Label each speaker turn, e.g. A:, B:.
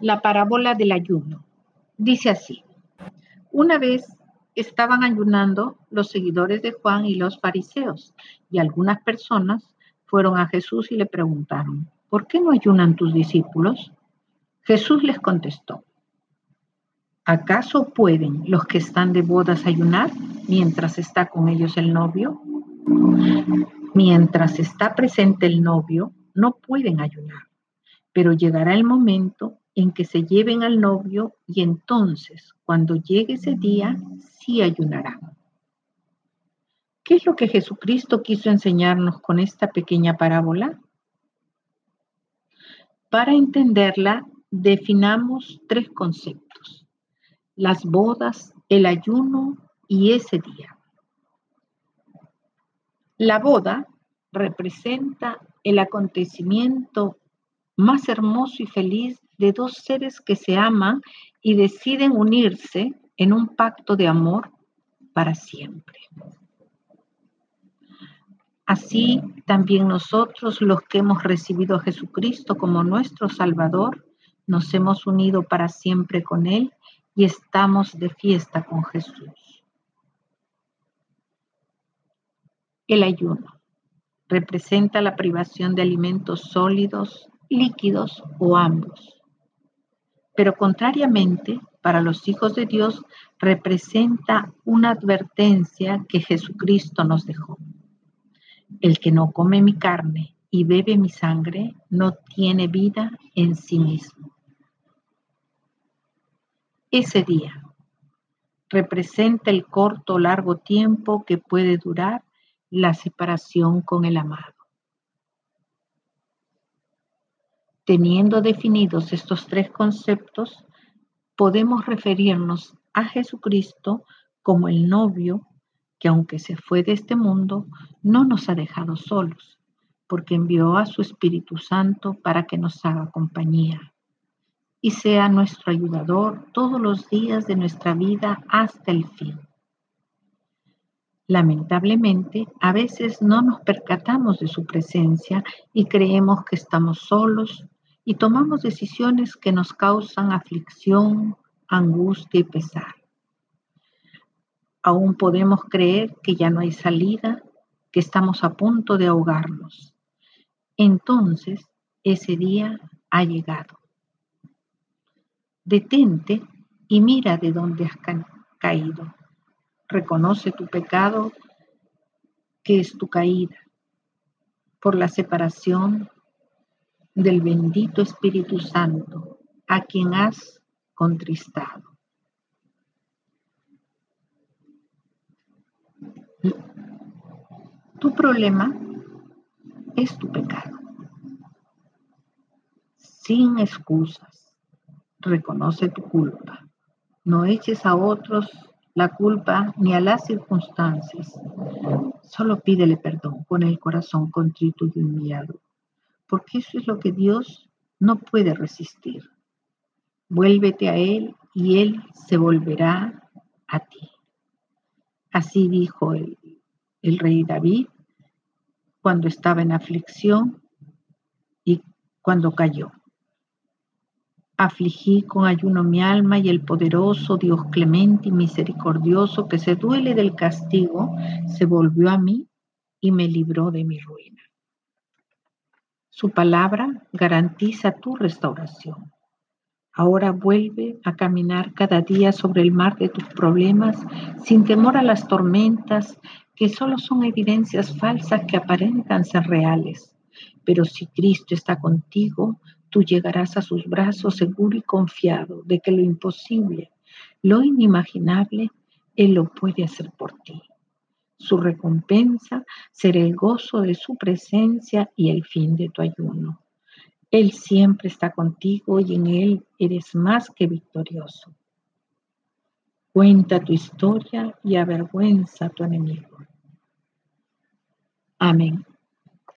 A: La parábola del ayuno. Dice así. Una vez estaban ayunando los seguidores de Juan y los fariseos, y algunas personas fueron a Jesús y le preguntaron, ¿por qué no ayunan tus discípulos? Jesús les contestó, ¿acaso pueden los que están de bodas ayunar mientras está con ellos el novio? Mientras está presente el novio, no pueden ayunar, pero llegará el momento en que se lleven al novio y entonces, cuando llegue ese día, sí ayunarán. ¿Qué es lo que Jesucristo quiso enseñarnos con esta pequeña parábola? Para entenderla, definamos tres conceptos. Las bodas, el ayuno y ese día. La boda representa el acontecimiento más hermoso y feliz de dos seres que se aman y deciden unirse en un pacto de amor para siempre. Así también nosotros, los que hemos recibido a Jesucristo como nuestro Salvador, nos hemos unido para siempre con Él y estamos de fiesta con Jesús. El ayuno representa la privación de alimentos sólidos, líquidos o ambos. Pero contrariamente, para los hijos de Dios representa una advertencia que Jesucristo nos dejó. El que no come mi carne y bebe mi sangre no tiene vida en sí mismo. Ese día representa el corto o largo tiempo que puede durar la separación con el amado. Teniendo definidos estos tres conceptos, podemos referirnos a Jesucristo como el novio que aunque se fue de este mundo, no nos ha dejado solos, porque envió a su Espíritu Santo para que nos haga compañía y sea nuestro ayudador todos los días de nuestra vida hasta el fin. Lamentablemente, a veces no nos percatamos de su presencia y creemos que estamos solos y tomamos decisiones que nos causan aflicción, angustia y pesar. Aún podemos creer que ya no hay salida, que estamos a punto de ahogarnos. Entonces, ese día ha llegado. Detente y mira de dónde has caído. Reconoce tu pecado, que es tu caída, por la separación del bendito Espíritu Santo, a quien has contristado. Tu problema es tu pecado. Sin excusas, reconoce tu culpa. No eches a otros la culpa ni a las circunstancias. Solo pídele perdón con el corazón contrito y humillado porque eso es lo que Dios no puede resistir. Vuélvete a Él y Él se volverá a ti. Así dijo el, rey David cuando estaba en aflicción y cuando cayó. Afligí con ayuno mi alma y el poderoso Dios clemente y misericordioso que se duele del castigo, se volvió a mí y me libró de mi ruina. Su palabra garantiza tu restauración. Ahora vuelve a caminar cada día sobre el mar de tus problemas sin temor a las tormentas que solo son evidencias falsas que aparentan ser reales. Pero si Cristo está contigo, tú llegarás a sus brazos seguro y confiado de que lo imposible, lo inimaginable, Él lo puede hacer por ti. Su recompensa será el gozo de su presencia y el fin de tu ayuno. Él siempre está contigo y en Él eres más que victorioso. Cuenta tu historia y avergüenza a tu enemigo. Amén.